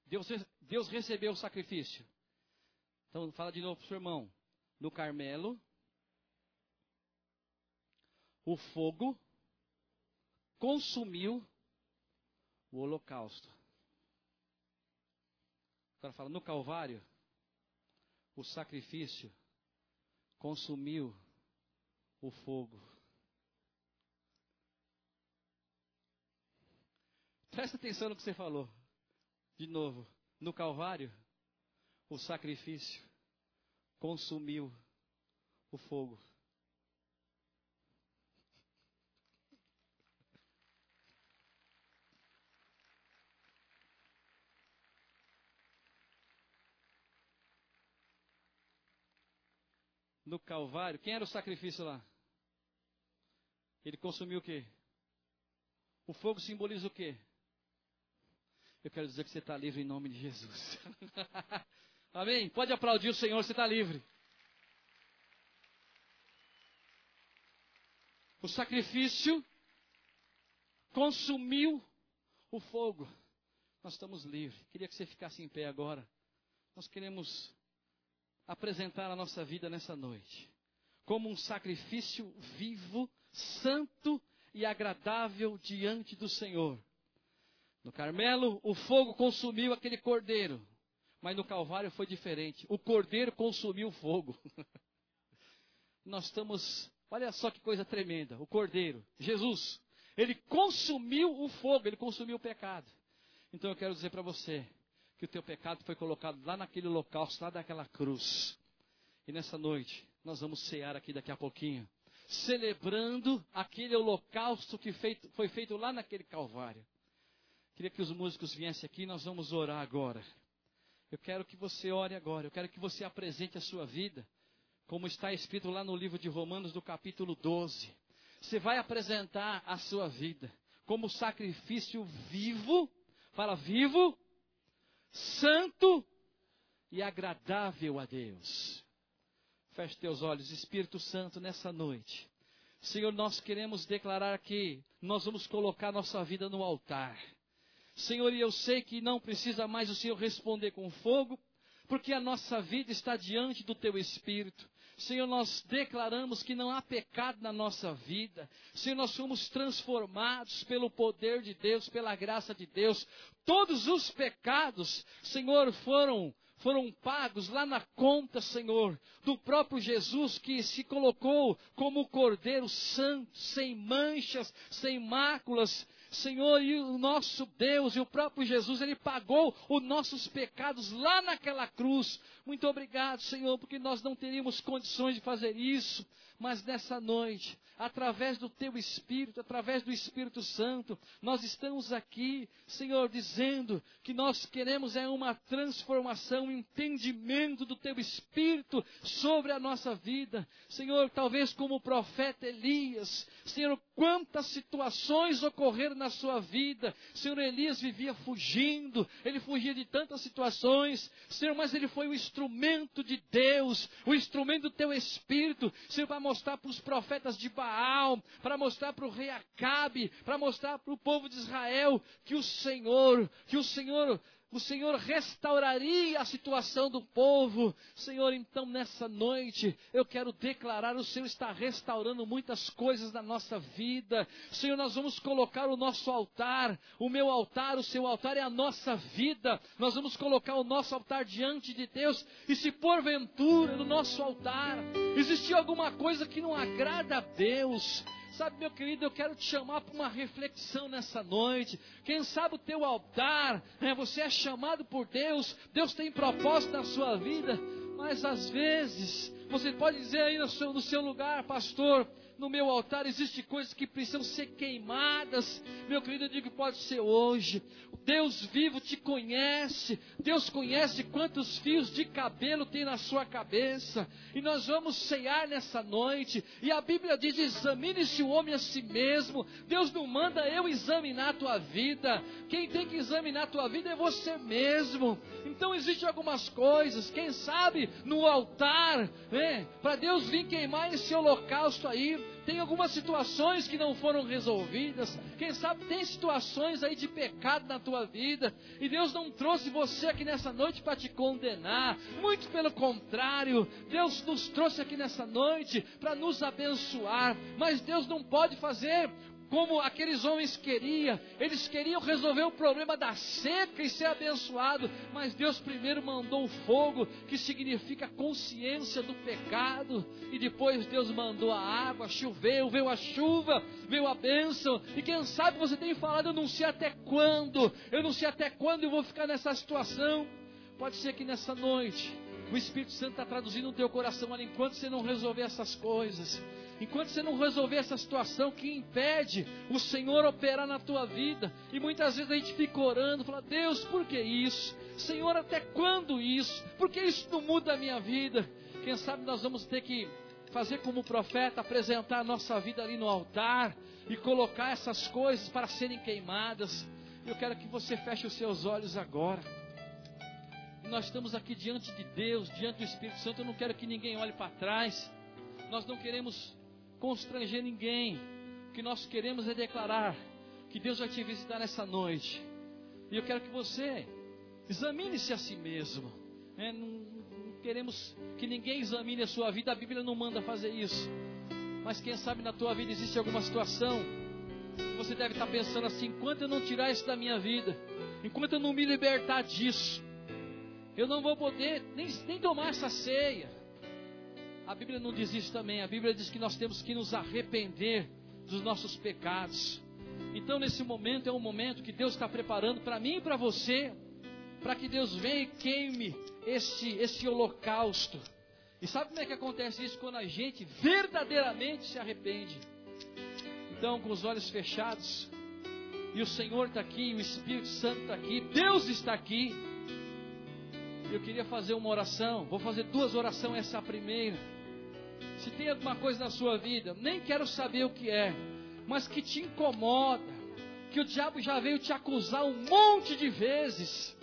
Deus, Deus recebeu o sacrifício. Então fala de novo para o seu irmão. No Carmelo, o fogo consumiu o holocausto. Agora fala, no Calvário, o sacrifício consumiu o fogo. Presta atenção no que você falou. De novo, no Calvário, o sacrifício consumiu o fogo. No Calvário, quem era o sacrifício lá? Ele consumiu o quê? O fogo simboliza o quê? Eu quero dizer que você está livre em nome de Jesus. Amém? Pode aplaudir o Senhor, você está livre. O sacrifício consumiu o fogo. Nós estamos livres. Queria que você ficasse em pé agora. Nós queremos apresentar a nossa vida nessa noite como um sacrifício vivo, santo e agradável diante do Senhor. No Carmelo, o fogo consumiu aquele cordeiro, mas no Calvário foi diferente. O cordeiro consumiu o fogo. Nós estamos, olha só que coisa tremenda. O cordeiro, Jesus, ele consumiu o fogo, ele consumiu o pecado. Então eu quero dizer para você, que o teu pecado foi colocado lá naquele local, lá daquela cruz. E nessa noite, nós vamos cear aqui daqui a pouquinho, celebrando aquele holocausto que feito, foi feito lá naquele Calvário. Queria que os músicos viessem aqui, nós vamos orar agora. Eu quero que você ore agora, eu quero que você apresente a sua vida, como está escrito lá no livro de Romanos, do capítulo 12. Você vai apresentar a sua vida como sacrifício vivo, fala vivo, santo e agradável a Deus. Feche teus olhos, Espírito Santo, nessa noite. Senhor, nós queremos declarar que nós vamos colocar nossa vida no altar. Senhor, e eu sei que não precisa mais o Senhor responder com fogo, porque a nossa vida está diante do Teu Espírito. Senhor, nós declaramos que não há pecado na nossa vida. Senhor, nós somos transformados pelo poder de Deus, pela graça de Deus. Todos os pecados, Senhor, foram foram pagos lá na conta, Senhor, do próprio Jesus que se colocou como Cordeiro Santo, sem manchas, sem máculas, Senhor, e o nosso Deus e o próprio Jesus, Ele pagou os nossos pecados lá naquela cruz. Muito obrigado, Senhor, porque nós não teríamos condições de fazer isso, mas nessa noite, através do Teu Espírito, através do Espírito Santo, nós estamos aqui, Senhor, dizendo que nós queremos é uma transformação, um entendimento do Teu Espírito sobre a nossa vida. Senhor, talvez como o profeta Elias, Senhor, quantas situações ocorreram na sua vida. Senhor, Elias vivia fugindo, ele fugia de tantas situações, Senhor, mas ele foi o instrumento de Deus, o instrumento do Teu Espírito, Senhor, para mostrar para os profetas de Baal, para mostrar para o rei Acabe, para mostrar para o povo de Israel que o Senhor, que o Senhor o Senhor restauraria a situação do povo. Senhor, então nessa noite eu quero declarar: o Senhor está restaurando muitas coisas na nossa vida. Senhor, nós vamos colocar o nosso altar, o meu altar, o seu altar é a nossa vida. Nós vamos colocar o nosso altar diante de Deus. E se porventura no nosso altar existir alguma coisa que não agrada a Deus, Sabe, meu querido, eu quero te chamar para uma reflexão nessa noite. Quem sabe o teu altar, né, você é chamado por Deus, Deus tem propósito na sua vida, mas às vezes você pode dizer aí no seu, no seu lugar, pastor, no meu altar existe coisas que precisam ser queimadas. Meu querido, eu digo que pode ser hoje. Deus vivo te conhece. Deus conhece quantos fios de cabelo tem na sua cabeça. E nós vamos ceiar nessa noite. E a Bíblia diz: examine-se o homem a si mesmo. Deus não manda eu examinar a tua vida. Quem tem que examinar a tua vida é você mesmo. Então existem algumas coisas, quem sabe no altar, né, para Deus vir queimar esse holocausto aí. Tem algumas situações que não foram resolvidas. Quem sabe tem situações aí de pecado na tua vida. E Deus não trouxe você aqui nessa noite para te condenar. Muito pelo contrário, Deus nos trouxe aqui nessa noite para nos abençoar. Mas Deus não pode fazer como aqueles homens queriam. Eles queriam resolver o problema da seca e ser abençoado, mas Deus primeiro mandou o fogo, que significa consciência do pecado, e depois Deus mandou a água, choveu, veio a chuva, veio a bênção. E quem sabe você tem falado, eu não sei até quando, eu não sei até quando eu vou ficar nessa situação. Pode ser que nessa noite o Espírito Santo está traduzindo no teu coração, olha, enquanto você não resolver essas coisas, enquanto você não resolver essa situação que impede o Senhor operar na tua vida, e muitas vezes a gente fica orando, fala, Deus, por que isso? Senhor, até quando isso? Por que isso não muda a minha vida? Quem sabe nós vamos ter que fazer como profeta, apresentar a nossa vida ali no altar e colocar essas coisas para serem queimadas. Eu quero que você feche os seus olhos agora nós estamos aqui diante de Deus, diante do Espírito Santo. Eu não quero que ninguém olhe para trás. Nós não queremos constranger ninguém. O que nós queremos é declarar que Deus vai te visitar nessa noite. E eu quero que você examine-se a si mesmo. É, não, não queremos que ninguém examine a sua vida. A Bíblia não manda fazer isso. Mas quem sabe na tua vida existe alguma situação você deve estar pensando assim: enquanto eu não tirar isso da minha vida, enquanto eu não me libertar disso, eu não vou poder nem, nem tomar essa ceia. A Bíblia não diz isso também. A Bíblia diz que nós temos que nos arrepender dos nossos pecados. Então, nesse momento, é um momento que Deus está preparando para mim e para você, para que Deus venha e queime esse, esse holocausto. E sabe como é que acontece isso? Quando a gente verdadeiramente se arrepende. Então, com os olhos fechados, e o Senhor está aqui, o Espírito Santo está aqui, Deus está aqui. Eu queria fazer uma oração. Vou fazer duas orações, essa é primeira. Se tem alguma coisa na sua vida, nem quero saber o que é, mas que te incomoda, que o diabo já veio te acusar um monte de vezes.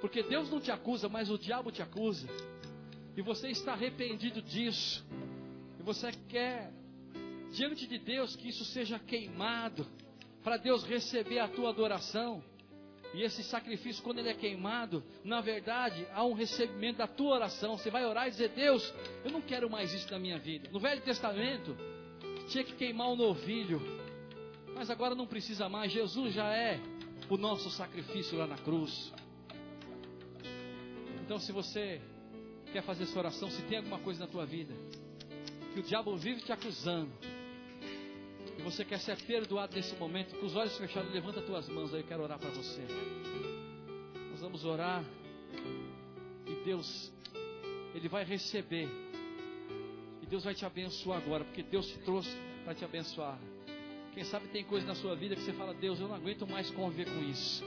Porque Deus não te acusa, mas o diabo te acusa. E você está arrependido disso. E você quer, diante de Deus, que isso seja queimado, para Deus receber a tua adoração. E esse sacrifício, quando ele é queimado, na verdade, há um recebimento da tua oração. Você vai orar e dizer: Deus, eu não quero mais isso na minha vida. No Velho Testamento, tinha que queimar o um novilho, mas agora não precisa mais. Jesus já é o nosso sacrifício lá na cruz. Então, se você quer fazer essa oração, se tem alguma coisa na tua vida que o diabo vive te acusando, e você quer ser perdoado nesse momento, com os olhos fechados, levanta as tuas mãos aí, eu quero orar para você. Nós vamos orar e Deus, Ele vai receber. E Deus vai te abençoar agora, porque Deus te trouxe para te abençoar. Quem sabe tem coisa na sua vida que você fala, Deus, eu não aguento mais conviver com isso.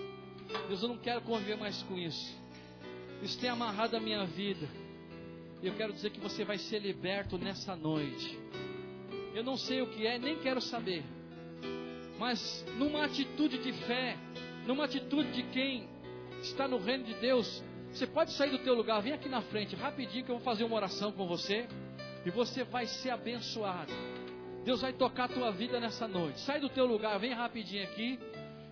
Deus, eu não quero conviver mais com isso. Isso tem amarrado a minha vida. E eu quero dizer que você vai ser liberto nessa noite. Eu não sei o que é, nem quero saber. Mas numa atitude de fé, numa atitude de quem está no reino de Deus, você pode sair do teu lugar, vem aqui na frente, rapidinho que eu vou fazer uma oração com você e você vai ser abençoado. Deus vai tocar a tua vida nessa noite. Sai do teu lugar, vem rapidinho aqui.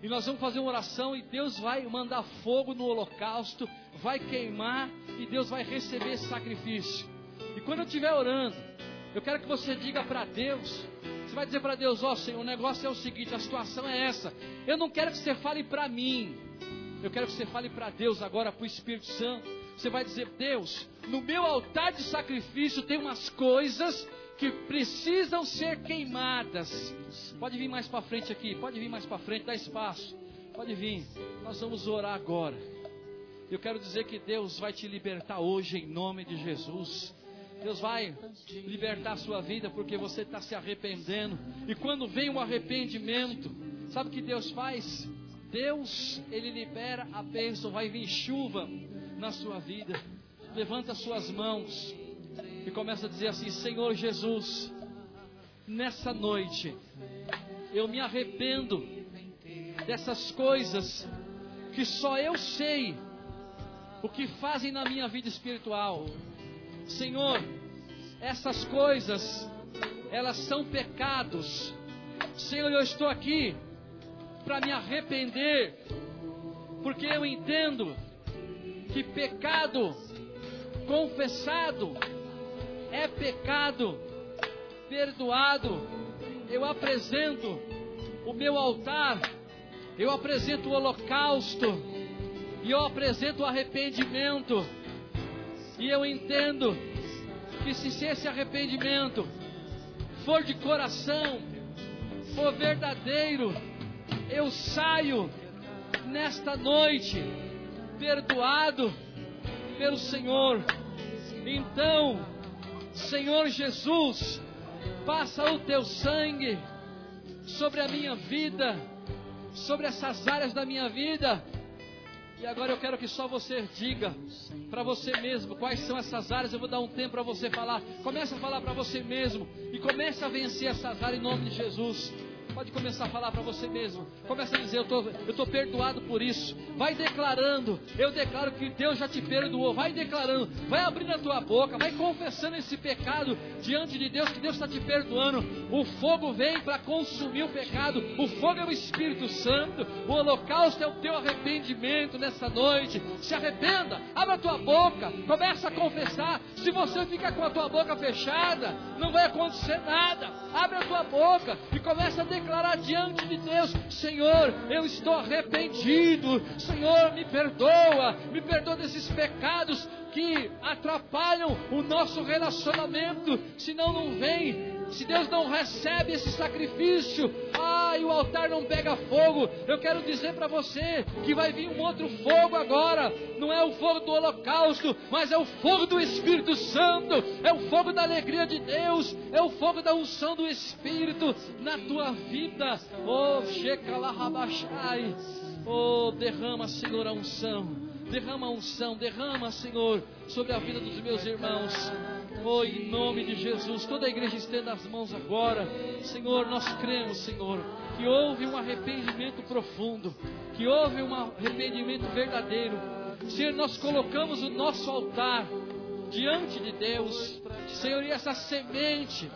E nós vamos fazer uma oração e Deus vai mandar fogo no holocausto, vai queimar e Deus vai receber esse sacrifício. E quando eu estiver orando, eu quero que você diga para Deus, você vai dizer para Deus, ó oh, Senhor, o negócio é o seguinte, a situação é essa. Eu não quero que você fale para mim. Eu quero que você fale para Deus agora, para o Espírito Santo. Você vai dizer, Deus, no meu altar de sacrifício tem umas coisas que precisam ser queimadas. Pode vir mais para frente aqui, pode vir mais para frente, dá espaço. Pode vir. Nós vamos orar agora. Eu quero dizer que Deus vai te libertar hoje em nome de Jesus. Deus vai libertar sua vida porque você está se arrependendo. E quando vem o arrependimento, sabe o que Deus faz? Deus, Ele libera a bênção, vai vir chuva na sua vida. Levanta suas mãos e começa a dizer assim: Senhor Jesus, nessa noite eu me arrependo dessas coisas que só eu sei o que fazem na minha vida espiritual. Senhor, essas coisas, elas são pecados. Senhor, eu estou aqui para me arrepender, porque eu entendo que pecado confessado é pecado perdoado. Eu apresento o meu altar, eu apresento o holocausto, e eu apresento o arrependimento. E eu entendo que se esse arrependimento for de coração, for verdadeiro, eu saio nesta noite perdoado pelo Senhor. Então, Senhor Jesus, passa o teu sangue sobre a minha vida, sobre essas áreas da minha vida. E agora eu quero que só você diga para você mesmo quais são essas áreas. Eu vou dar um tempo para você falar. Comece a falar para você mesmo e comece a vencer essas áreas em nome de Jesus. Pode começar a falar para você mesmo. Começa a dizer: Eu tô, estou perdoado por isso. Vai declarando. Eu declaro que Deus já te perdoou. Vai declarando. Vai abrindo a tua boca. Vai confessando esse pecado diante de Deus, que Deus está te perdoando. O fogo vem para consumir o pecado. O fogo é o Espírito Santo. O holocausto é o teu arrependimento nessa noite. Se arrependa. Abra a tua boca. Começa a confessar. Se você ficar com a tua boca fechada, não vai acontecer nada. Abre a tua boca e começa a declarar declarar diante de Deus: Senhor, eu estou arrependido. Senhor, me perdoa, me perdoa desses pecados que atrapalham o nosso relacionamento. Senão não vem se Deus não recebe esse sacrifício, ah, e o altar não pega fogo, eu quero dizer para você que vai vir um outro fogo agora. Não é o fogo do holocausto, mas é o fogo do Espírito Santo, é o fogo da alegria de Deus, é o fogo da unção do Espírito na tua vida. Oh, Shekalahабashai. Oh, derrama, Senhor, a unção. Derrama a unção, derrama, Senhor, sobre a vida dos meus irmãos. Oh, em nome de Jesus, toda a igreja estenda as mãos agora. Senhor, nós cremos, Senhor, que houve um arrependimento profundo, que houve um arrependimento verdadeiro. Senhor, nós colocamos o nosso altar diante de Deus. Senhor, e essa semente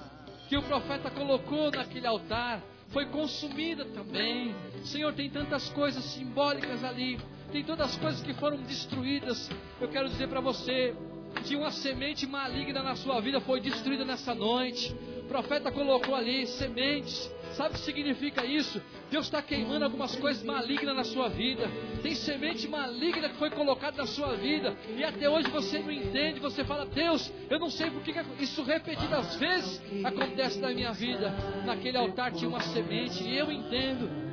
que o profeta colocou naquele altar foi consumida também. Senhor, tem tantas coisas simbólicas ali, tem todas as coisas que foram destruídas. Eu quero dizer para você, que uma semente maligna na sua vida foi destruída nessa noite. O profeta colocou ali sementes. Sabe o que significa isso? Deus está queimando algumas coisas malignas na sua vida. Tem semente maligna que foi colocada na sua vida. E até hoje você não entende. Você fala, Deus, eu não sei porque isso repetidas vezes acontece na minha vida. Naquele altar tinha uma semente. E eu entendo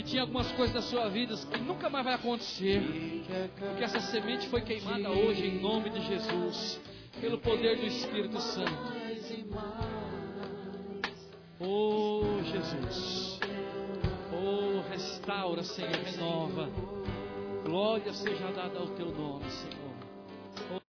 que tinha algumas coisas da sua vida que nunca mais vai acontecer. Porque essa semente foi queimada hoje em nome de Jesus, pelo poder do Espírito Santo. Oh Jesus, oh restaura, Senhor, renova. Glória seja dada ao teu nome, Senhor.